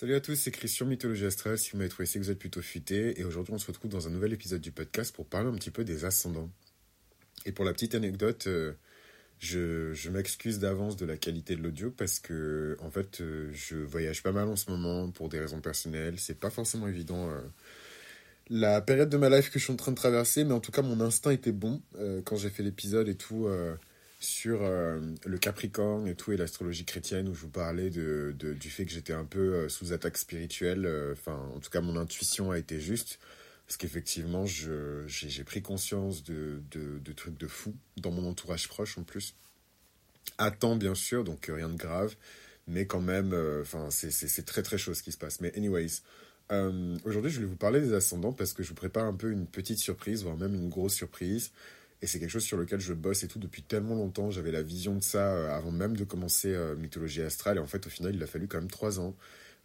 Salut à tous, c'est Christian Mythologie Astrale. Si vous m'avez trouvé, c'est que vous êtes plutôt futé. Et aujourd'hui, on se retrouve dans un nouvel épisode du podcast pour parler un petit peu des ascendants. Et pour la petite anecdote, euh, je, m'excuse d'avance de la qualité de l'audio parce que, en fait, euh, je voyage pas mal en ce moment pour des raisons personnelles. C'est pas forcément évident. Euh, la période de ma life que je suis en train de traverser, mais en tout cas, mon instinct était bon quand j'ai fait l'épisode et tout sur euh, le Capricorne et tout et l'astrologie chrétienne où je vous parlais de, du fait que j'étais un peu euh, sous attaque spirituelle. Euh, enfin, en tout cas, mon intuition a été juste parce qu'effectivement, j'ai pris conscience de, de, trucs de fou dans mon entourage proche en plus. À temps, bien sûr, donc rien de grave, mais quand même, c'est très très chaud ce qui se passe. Mais anyways, aujourd'hui, je voulais vous parler des ascendants parce que je vous prépare un peu une petite surprise, voire même une grosse surprise. Et c'est quelque chose sur lequel je bosse et tout depuis tellement longtemps. J'avais la vision de ça euh, avant même de commencer euh, Mythologie Astrale. Et en fait, au final, il a fallu quand même trois ans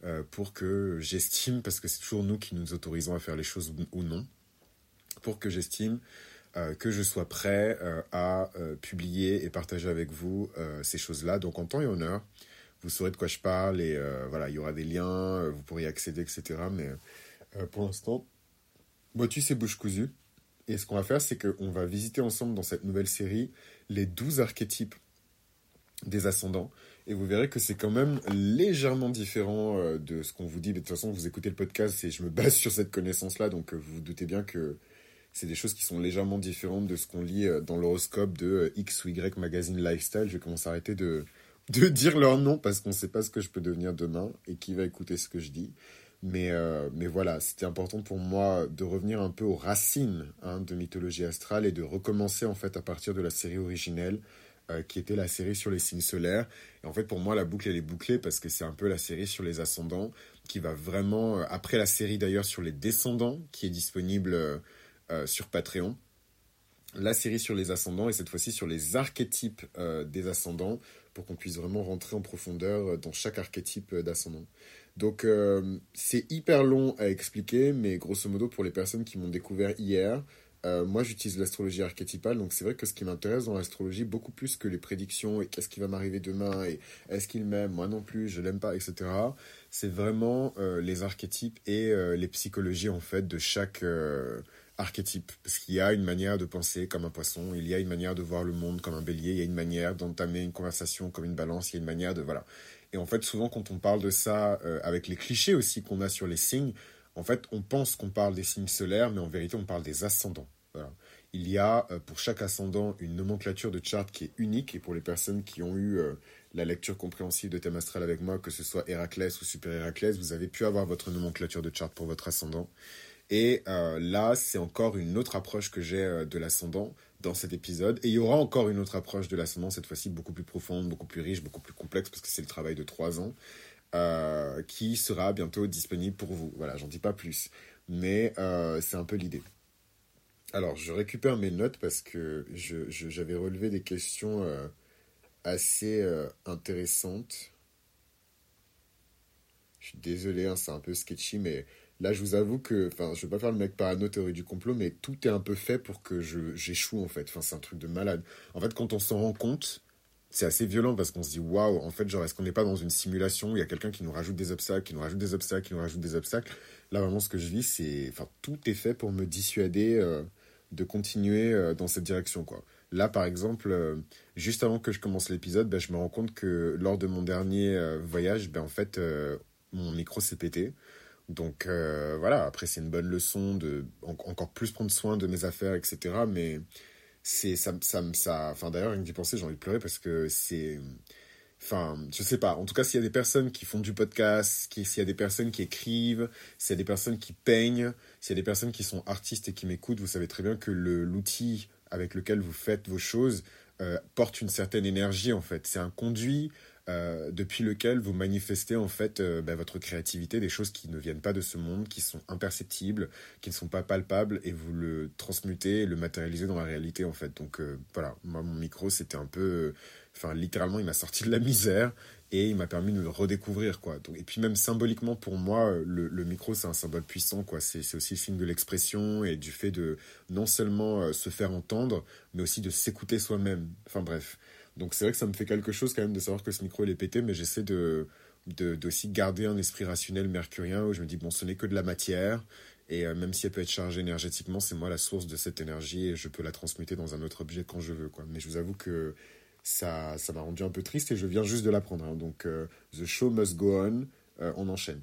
euh, pour que j'estime, parce que c'est toujours nous qui nous autorisons à faire les choses ou non, pour que j'estime que je sois prêt à publier et partager avec vous ces choses-là. Donc en temps et en heure, vous saurez de quoi je parle et voilà, il y aura des liens, vous pourrez y accéder, etc. Mais pour l'instant, tu c'est bouche cousue. Et ce qu'on va faire, c'est qu'on va visiter ensemble dans cette nouvelle série les 12 archétypes des ascendants. Et vous verrez que c'est quand même légèrement différent euh, de ce qu'on vous dit. de toute façon, vous écoutez le podcast et je me base sur cette connaissance-là. Donc euh, vous vous doutez bien que c'est des choses qui sont légèrement différentes de ce qu'on lit euh, dans l'horoscope de X ou Y Magazine Lifestyle. Je vais commencer à arrêter de, de dire leur nom parce qu'on ne sait pas ce que je peux devenir demain et qui va écouter ce que je dis. Mais, euh, mais voilà, c'était important pour moi de revenir un peu aux racines hein, de mythologie astrale et de recommencer en fait à partir de la série originelle euh, qui était la série sur les signes solaires. Et en fait, pour moi, la boucle, elle est bouclée parce que c'est un peu la série sur les ascendants qui va vraiment, euh, après la série d'ailleurs sur les descendants qui est disponible sur Patreon, la série sur les ascendants et cette fois-ci sur les archétypes des ascendants pour qu'on puisse vraiment rentrer en profondeur dans chaque archétype d'ascendant. Donc euh, c'est hyper long à expliquer, mais grosso modo pour les personnes qui m'ont découvert hier, euh, moi j'utilise l'astrologie archétypale, donc c'est vrai que ce qui m'intéresse dans l'astrologie, beaucoup plus que les prédictions et qu'est-ce qui va m'arriver demain et est-ce qu'il m'aime, moi non plus, je l'aime pas, etc. C'est vraiment euh, les archétypes et les psychologies en fait de chaque archétype. Parce qu'il y a une manière de penser comme un poisson, il y a une manière de voir le monde comme un bélier, il y a une manière d'entamer une conversation comme une balance, il y a une manière de... Voilà. Et en fait, souvent, quand on parle de ça, euh, avec les clichés aussi qu'on a sur les signes, en fait, on pense qu'on parle des signes solaires, mais en vérité, on parle des ascendants. Il y a euh, pour chaque ascendant une nomenclature de chart qui est unique, et pour les personnes qui ont eu euh, la lecture compréhensive de thème astral avec moi, que ce soit Héraclès ou Super Héraclès, vous avez pu avoir votre nomenclature de chart pour votre ascendant. Et là, c'est encore une autre approche que j'ai de l'ascendant dans cet épisode. Et il y aura encore une autre approche de l'ascendant, cette fois-ci beaucoup plus profonde, beaucoup plus riche, beaucoup plus complexe, parce que c'est le travail de trois ans, euh, qui sera bientôt disponible pour vous. Voilà, j'en dis pas plus. Mais euh, c'est un peu l'idée. Alors, je récupère mes notes parce que j'avais relevé des questions euh, assez intéressantes. Je suis désolé, hein, c'est un peu sketchy, mais Là, je vous avoue que, enfin, je veux pas faire le mec parano théorie du complot, mais tout est un peu fait pour que j'échoue en fait. Enfin, c'est un truc de malade. En fait, quand on s'en rend compte, c'est assez violent parce qu'on se dit waouh, en fait, genre, est-ce qu'on n'est pas dans une simulation où il y a quelqu'un qui nous rajoute des obstacles, qui nous rajoute des obstacles, qui nous rajoute des obstacles? Là, vraiment, ce que je vis, c'est, enfin, tout est fait pour me dissuader euh, de continuer euh, dans cette direction, quoi. Là, par exemple, euh, juste avant que je commence l'épisode, ben, je me rends compte que lors de mon dernier voyage, ben, en fait, mon micro s'est pété. Donc euh, voilà, après c'est une bonne leçon de encore plus prendre soin de mes affaires, etc. Mais c'est ça, ça, ça, enfin d'ailleurs, rien que d'y penser, j'ai envie de pleurer parce que c'est, enfin, je sais pas. En tout cas, s'il y a des personnes qui font du podcast, s'il y a des personnes qui écrivent, s'il y a des personnes qui peignent, s'il y a des personnes qui sont artistes et qui m'écoutent, vous savez très bien que l'outil avec lequel vous faites vos choses euh, porte une certaine énergie en fait. C'est un conduit euh, depuis lequel vous manifestez en fait euh, bah, votre créativité, des choses qui ne viennent pas de ce monde, qui sont imperceptibles, qui ne sont pas palpables, et vous le transmutez, le matérialisez dans la réalité en fait. Donc euh, voilà, moi mon micro c'était un peu, enfin littéralement il m'a sorti de la misère et il m'a permis de le redécouvrir quoi. Donc, et puis même symboliquement pour moi, le, le micro c'est un symbole puissant quoi. C'est aussi le signe de l'expression et du fait de non seulement se faire entendre, mais aussi de s'écouter soi-même. Enfin bref. Donc c'est vrai que ça me fait quelque chose quand même de savoir que ce micro il est pété, mais j'essaie de, d'aussi garder un esprit rationnel mercurien où je me dis, bon, ce n'est que de la matière. Et euh, même si elle peut être chargée énergétiquement, c'est moi la source de cette énergie et je peux la transmuter dans un autre objet quand je veux. Quoi. Mais je vous avoue que ça ça m'a rendu un peu triste et je viens juste de l'apprendre. Hein. Donc, euh, The Show Must Go On, on enchaîne.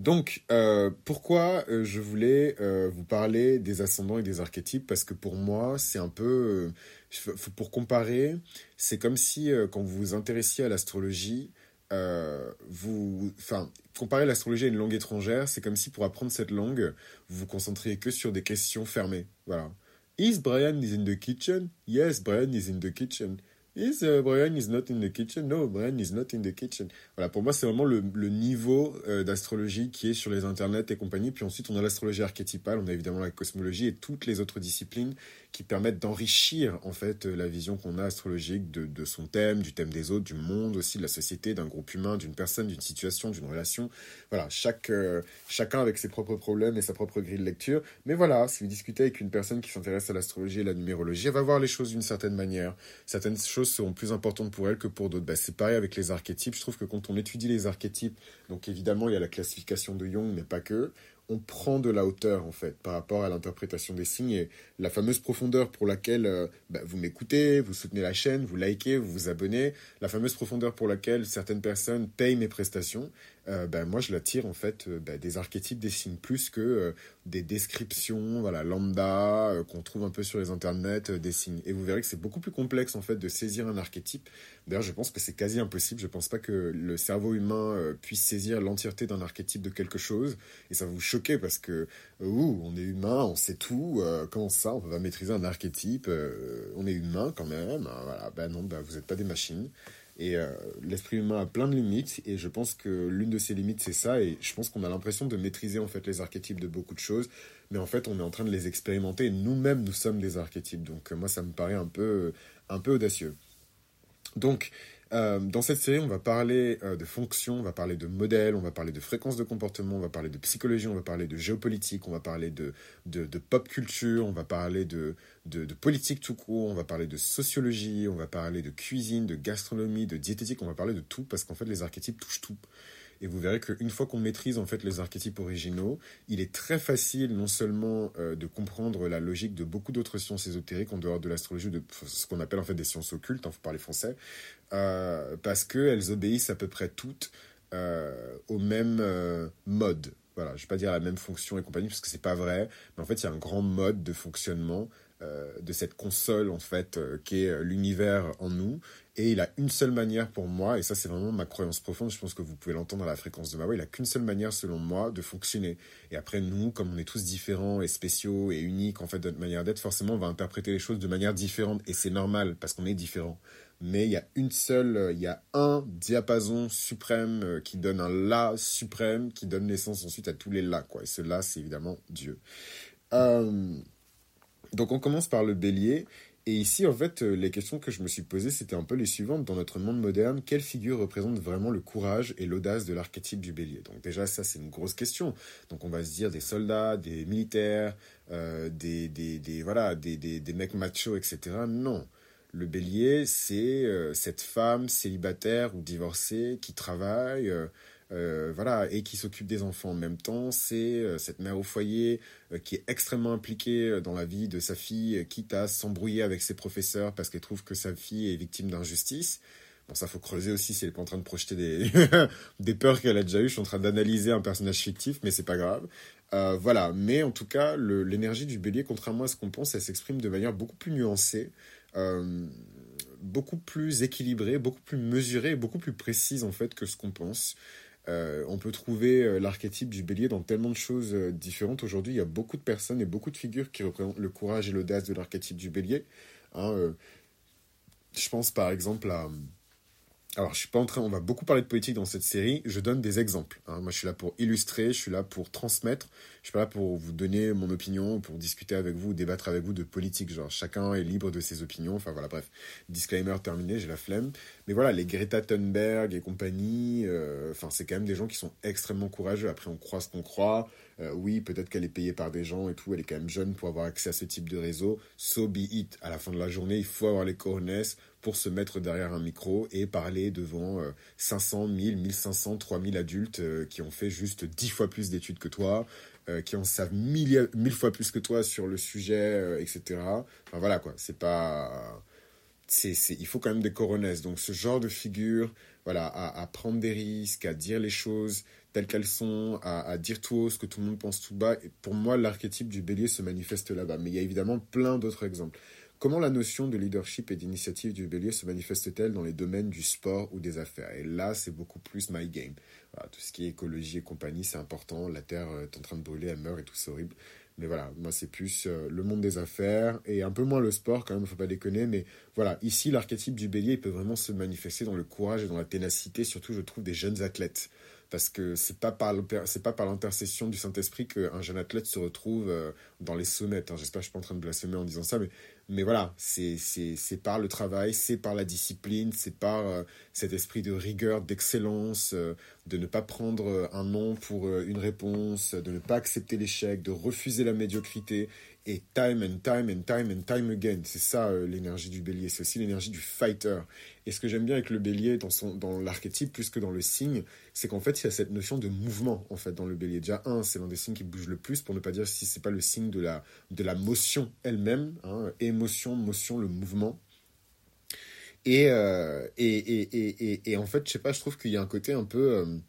Donc, euh, pourquoi euh, je voulais euh, vous parler des ascendants et des archétypes? Parce que pour moi, c'est un peu... pour comparer, c'est comme si quand vous vous intéressiez à l'astrologie, vous... Enfin, comparer l'astrologie à une langue étrangère, c'est comme si pour apprendre cette langue, vous vous concentriez que sur des questions fermées. Voilà. Is Brian is in the kitchen? Yes, Brian is in the kitchen. Is uh, Brian is not in the kitchen? No, Brian is not in the kitchen. Voilà, pour moi, c'est vraiment le, niveau euh, d'astrologie qui est sur les internets et compagnie. Puis ensuite, on a l'astrologie archétypale, on a évidemment la cosmologie et toutes les autres disciplines qui permettent d'enrichir en fait la vision qu'on a astrologique de, son thème, du thème des autres, du monde aussi, de la société, d'un groupe humain, d'une personne, d'une situation, d'une relation. Voilà, chaque, euh, chacun avec ses propres problèmes et sa propre grille de lecture. Mais voilà, si vous discutez avec une personne qui s'intéresse à l'astrologie et la numérologie, elle va voir les choses d'une certaine manière. Certaines choses seront plus importantes pour elle que pour d'autres. Bah, c'est pareil avec les archétypes. Je trouve que quand on étudie les archétypes, donc évidemment il y a la classification de Jung, mais pas que on prend de la hauteur en fait par rapport à l'interprétation des signes et la fameuse profondeur pour laquelle euh, bah, vous m'écoutez, vous soutenez la chaîne, vous likez, vous vous abonnez, la fameuse profondeur pour laquelle certaines personnes payent mes prestations, euh, ben, moi je la tire en fait euh, ben, des archétypes des signes plus que euh, des descriptions voilà lambda qu'on trouve un peu sur les internets des signes. Et vous verrez que c'est beaucoup plus complexe en fait de saisir un archétype. D'ailleurs je pense que c'est quasi impossible. Je pense pas que le cerveau humain puisse saisir l'entièreté d'un archétype de quelque chose. Et ça va vous choquer parce que ouh, on est humain on sait tout comment ça on pas maîtriser un archétype on est humain quand même hein, voilà. Ben non vous n'êtes pas des machines et euh, l'esprit humain a plein de limites, et je pense que l'une de ces limites, c'est ça, et je pense qu'on a l'impression de maîtriser en fait les archétypes de beaucoup de choses, mais en fait, on est en train de les expérimenter, et nous-mêmes, nous sommes des archétypes. Donc, euh, moi, ça me paraît un peu, un peu audacieux. Donc, euh, dans cette série, on va parler euh, de fonctions, on va parler de modèles, on va parler de fréquences de comportement, on va parler de psychologie, on va parler de géopolitique, on va parler de, de, pop culture, on va parler de, de, politique tout court, on va parler de sociologie, on va parler de cuisine, de gastronomie, de diététique, on va parler de tout parce qu'en fait les archétypes touchent tout. Et vous verrez qu'une fois qu'on maîtrise en fait les archétypes originaux, il est très facile non seulement euh, de comprendre la logique de beaucoup d'autres sciences ésotériques en dehors de l'astrologie, de ce qu'on appelle en fait des sciences occultes, hein, faut parler français, euh, parce qu'elles obéissent à peu près toutes euh, au même mode. Voilà, je ne vais pas dire la même fonction et compagnie parce que c'est pas vrai, mais en fait il y a un grand mode de fonctionnement de cette console en fait qui est l'univers en nous et il a une seule manière pour moi, et ça c'est vraiment ma croyance profonde, je pense que vous pouvez l'entendre à la fréquence de ma voix, il a qu'une seule manière selon moi de fonctionner. Et après nous, comme on est tous différents et spéciaux et uniques en fait de notre manière d'être, forcément on va interpréter les choses de manière différente, et c'est normal parce qu'on est différent. Mais il y a une seule, il y a un diapason suprême euh, qui donne un La suprême, qui donne naissance ensuite à tous les La, quoi. Et ce La, c'est évidemment Dieu. Euh, donc on commence par le bélier. Et ici, en fait, euh, les questions que je me suis posées, c'était un peu les suivantes. Dans notre monde moderne, quelle figure représente vraiment le courage et l'audace de l'archétype du bélier? Donc déjà, ça, c'est une grosse question. Donc on va se dire des soldats, des militaires, euh, des, des, des, voilà, des, des, des mecs machos, etc. Non. Le bélier, c'est euh, cette femme célibataire ou divorcée qui travaille, voilà, et qui s'occupe des enfants en même temps. C'est euh, cette mère au foyer euh, qui est extrêmement impliquée dans la vie de sa fille, quitte à s'embrouiller avec ses professeurs parce qu'elle trouve que sa fille est victime d'injustice. Bon, ça faut creuser aussi si elle est pas en train de projeter des, des peurs qu'elle a déjà eues. Je suis en train d'analyser un personnage fictif, mais c'est pas grave. voilà, mais en tout cas, l'énergie du bélier, contrairement à ce qu'on pense, elle s'exprime de manière beaucoup plus nuancée, beaucoup plus équilibrée, beaucoup plus mesurée, beaucoup plus précise en fait que ce qu'on pense. Euh, on peut trouver euh, l'archétype du bélier dans tellement de choses euh, différentes. Aujourd'hui, il y a beaucoup de personnes et beaucoup de figures qui représentent le courage et l'audace de l'archétype du bélier. Hein, je pense par exemple à alors, je suis pas en train, on va beaucoup parler de politique dans cette série. Je donne des exemples. Hein. Moi, je suis là pour illustrer, je suis là pour transmettre. Je suis pas là pour vous donner mon opinion, pour discuter avec vous, débattre avec vous de politique. Genre, chacun est libre de ses opinions. Enfin, voilà, bref. Disclaimer terminé, j'ai la flemme. Mais voilà, les Greta Thunberg et compagnie, euh, enfin, c'est quand même des gens qui sont extrêmement courageux. Après, on croit ce qu'on croit. Euh, oui, peut-être qu'elle est payée par des gens et tout. Elle est quand même jeune pour avoir accès à ce type de réseau. So be it. À la fin de la journée, il faut avoir les cojones pour se mettre derrière un micro et parler devant 500, 1000, 1500, 3000 adultes qui ont fait juste 10 fois plus d'études que toi, qui en savent mille, mille fois plus que toi sur le sujet, etc. Enfin voilà quoi, c'est pas c'est, il faut quand même des coronesses. Donc ce genre de figure, voilà, à, prendre des risques, à dire les choses telles qu'elles sont, à, dire tout haut ce que tout le monde pense tout bas. Et pour moi, l'archétype du bélier se manifeste là-bas. Mais il y a évidemment plein d'autres exemples. Comment la notion de leadership et d'initiative du bélier se manifeste-t-elle dans les domaines du sport ou des affaires? Et là, c'est beaucoup plus my game. tout ce qui est écologie et compagnie, c'est important. La Terre est en train de brûler, elle meurt et tout, c'est horrible. Mais voilà, moi c'est plus euh, le monde des affaires et un peu moins le sport quand même, il faut pas déconner. Mais voilà, ici l'archétype du bélier peut vraiment se manifester dans le courage et dans la ténacité, surtout je trouve des jeunes athlètes. Parce que c'est pas par pas par l'intercession du Saint-Esprit qu'un jeune athlète se retrouve euh, dans les sommets. Hein. J'espère que je suis pas en train de blasphémer en disant ça, mais mais voilà, c'est par le travail, c'est par la discipline, c'est par euh, cet esprit de rigueur, d'excellence, euh, de ne pas prendre un non pour une réponse, de ne pas accepter l'échec, de refuser la médiocrité et time and time and time and time again. C'est ça euh, l'énergie du bélier. C'est aussi l'énergie du fighter. Et ce que j'aime bien avec le bélier dans, dans l'archétype plus que dans le signe, c'est qu'en fait il y a cette notion de mouvement en fait dans le bélier. Déjà un, c'est l'un des signes qui bouge le plus pour ne pas dire si c'est pas le signe de la, de la motion elle-même. Hein, émotion, motion, le mouvement. Euh, et, et, et, et, et, en fait, je sais pas, je trouve qu'il y a un côté un peu...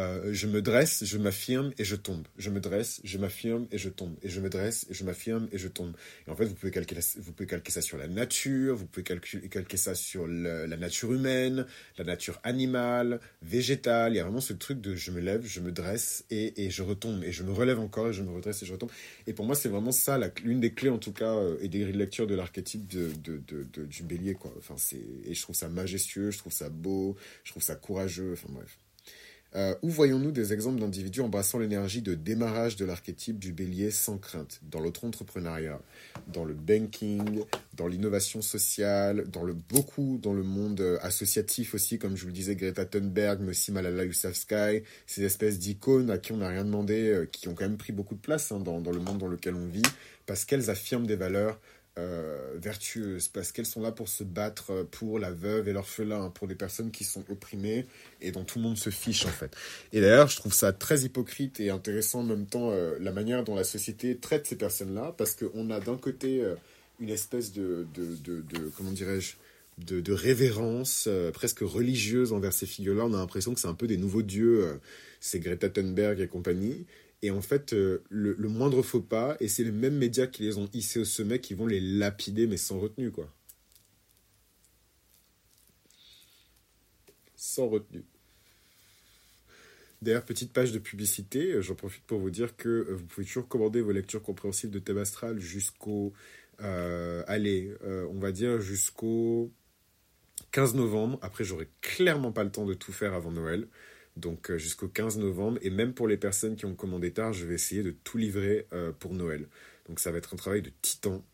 Euh, je me dresse, je m'affirme et je tombe. Je me dresse, je m'affirme et je tombe. Et je me dresse, je m'affirme et je tombe. Et en fait, vous pouvez calquer, ça sur la nature, vous pouvez calquer ça sur la nature humaine, la nature animale, végétale. Il y a vraiment ce truc de je me lève, je me dresse et, je retombe. Et je me relève encore et je me redresse et je retombe. Et pour moi, c'est vraiment ça, l'une des clés en tout cas, euh, et des grilles de l'archétype du bélier. Quoi. Et je trouve ça majestueux, je trouve ça beau, je trouve ça courageux. Enfin bref. Euh, où voyons-nous des exemples d'individus embrassant l'énergie de démarrage de l'archétype du bélier sans crainte Dans l'auto-entrepreneuriat, dans le banking, dans l'innovation sociale, dans le beaucoup dans le monde euh, associatif aussi, comme je vous le disais, Greta Thunberg, mais Malala Yousafzai, ces espèces d'icônes à qui on n'a rien demandé, euh, qui ont quand même pris beaucoup de place hein, dans le monde dans lequel on vit, parce qu'elles affirment des valeurs euh, vertueuses, parce qu'elles sont là pour se battre pour la veuve et l'orphelin, pour des personnes qui sont opprimées et dont tout le monde se fiche en fait. Et d'ailleurs, je trouve ça très hypocrite et intéressant en même temps euh, la manière dont la société traite ces personnes-là, parce qu'on a d'un côté euh, une espèce de, de, de, de comment dirais-je, de, de, révérence presque religieuse envers ces figures-là. On a l'impression que c'est un peu des nouveaux dieux, c'est Greta Thunberg et compagnie. Et en fait, euh, le, moindre faux pas, et c'est les mêmes médias qui les ont hissés au sommet qui vont les lapider, mais sans retenue, quoi. Sans retenue. D'ailleurs, petite page de publicité, euh, j'en profite pour vous dire que euh, vous pouvez toujours commander vos lectures compréhensibles de Thème Astral jusqu'au... allez, on va dire jusqu'au 15 novembre. Après, j'aurai clairement pas le temps de tout faire avant Noël donc euh, jusqu'au 15 novembre. Et même pour les personnes qui ont commandé tard, je vais essayer de tout livrer euh, pour Noël. Donc ça va être un travail de titan.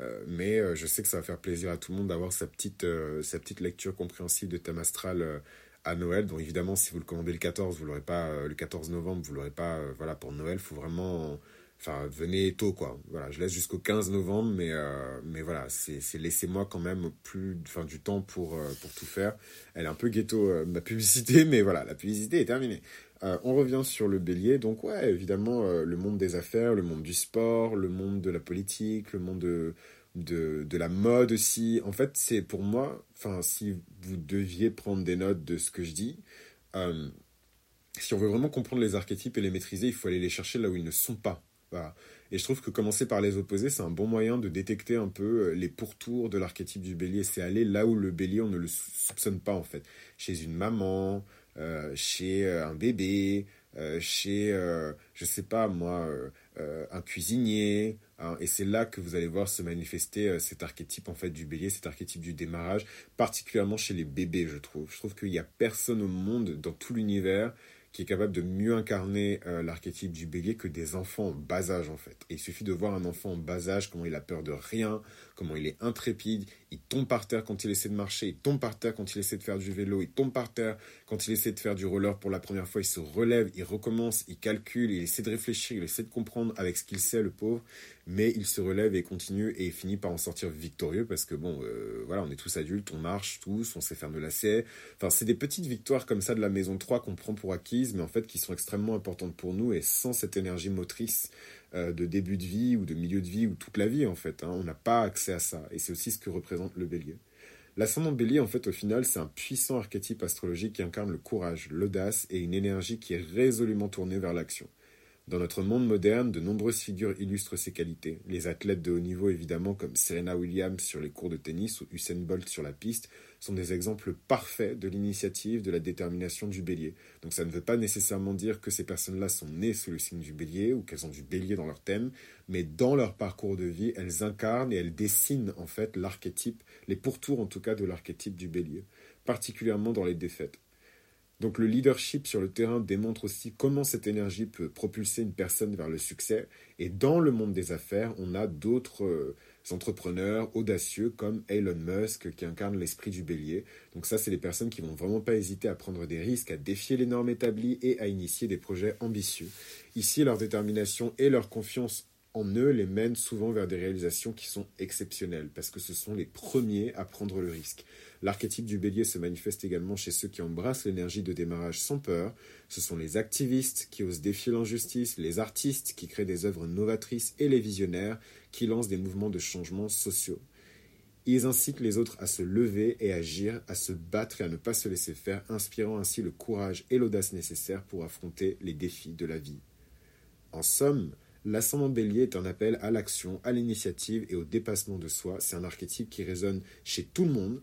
Euh, mais je sais que ça va faire plaisir à tout le monde d'avoir sa petite, sa petite lecture compréhensible de thème astral à Noël. Donc évidemment, si vous le commandez le 14, vous l'aurez pas le 14 novembre, vous l'aurez pas voilà pour Noël. Faut vraiment Enfin, venez tôt, quoi. Voilà, je laisse jusqu'au 15 novembre, mais, euh, mais voilà, c'est laissez-moi quand même plus enfin, du temps pour, euh, pour tout faire. Elle est un peu ghetto, euh, ma publicité, mais voilà, la publicité est terminée. on revient sur le bélier. Donc, ouais, évidemment, le monde des affaires, le monde du sport, le monde de la politique, le monde de, de, de la mode aussi. En fait, c'est pour moi, enfin, si vous deviez prendre des notes de ce que je dis, si on veut vraiment comprendre les archétypes et les maîtriser, il faut aller les chercher là où ils ne sont pas. Et je trouve que commencer par les opposés, c'est un bon moyen de détecter un peu euh, les pourtours de l'archétype du bélier. C'est aller là où le bélier, on ne le soupçonne pas en fait. Chez une maman, euh, chez euh, un bébé, chez, je sais pas moi, un cuisinier. Hein. et c'est là que vous allez voir se manifester cet archétype en fait du bélier, cet archétype du démarrage, particulièrement chez les bébés, je trouve. Je trouve qu'il n'y a personne au monde, dans tout l'univers, qui est capable de mieux incarner euh, l'archétype du bélier que des enfants en bas âge en fait. Et il suffit de voir un enfant en bas âge, comment il a peur de rien, comment il est intrépide, il tombe par terre quand il essaie de marcher, il tombe par terre quand il essaie de faire du vélo, il tombe par terre quand il essaie de faire du roller pour la première fois, il se relève, il recommence, il calcule, il essaie de réfléchir, il essaie de comprendre avec ce qu'il sait, le pauvre, mais il se relève et continue et finit par en sortir victorieux parce que bon, euh, voilà, on est tous adultes, on marche tous, on sait faire de lacets. Enfin, c'est des petites victoires comme ça de la maison 3 qu'on prend pour acquises, mais en fait qui sont extrêmement importantes pour nous et sans cette énergie motrice euh, de début de vie ou de milieu de vie ou toute la vie en fait. Hein. On n'a pas accès à ça et c'est aussi ce que représente le bélier. L'ascendant bélier en fait au final c'est un puissant archétype astrologique qui incarne le courage, l'audace et une énergie qui est résolument tournée vers l'action. Dans notre monde moderne, de nombreuses figures illustrent ces qualités. Les athlètes de haut niveau, évidemment, comme Serena Williams sur les cours de tennis ou Usain Bolt sur la piste, sont des exemples parfaits de l'initiative, de la détermination du bélier. Donc ça ne veut pas nécessairement dire que ces personnes-là sont nées sous le signe du bélier ou qu'elles ont du bélier dans leur thème, mais dans leur parcours de vie, elles incarnent et elles dessinent en fait l'archétype, les pourtours en tout cas de l'archétype du bélier, particulièrement dans les défaites. Donc le leadership sur le terrain démontre aussi comment cette énergie peut propulser une personne vers le succès. Et dans le monde des affaires, on a d'autres euh, entrepreneurs audacieux comme Elon Musk qui incarne l'esprit du bélier. Donc ça, c'est les personnes qui vont vraiment pas hésiter à prendre des risques, à défier les normes établies et à initier des projets ambitieux. Ici, leur détermination et leur confiance en eux les mènent souvent vers des réalisations qui sont exceptionnelles, parce que ce sont les premiers à prendre le risque. L'archétype du bélier se manifeste également chez ceux qui embrassent l'énergie de démarrage sans peur. Ce sont les activistes qui osent défier l'injustice, les artistes qui créent des œuvres novatrices et les visionnaires qui lancent des mouvements de changement sociaux. Ils incitent les autres à se lever et agir, à se battre et à ne pas se laisser faire, inspirant ainsi le courage et l'audace nécessaires pour affronter les défis de la vie. En somme, L'ascendant bélier est un appel à l'action, à l'initiative et au dépassement de soi. C'est un archétype qui résonne chez tout le monde,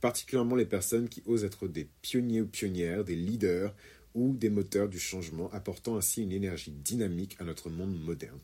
particulièrement les personnes qui osent être des pionniers ou pionnières, des leaders ou des moteurs du changement, apportant ainsi une énergie dynamique à notre monde moderne.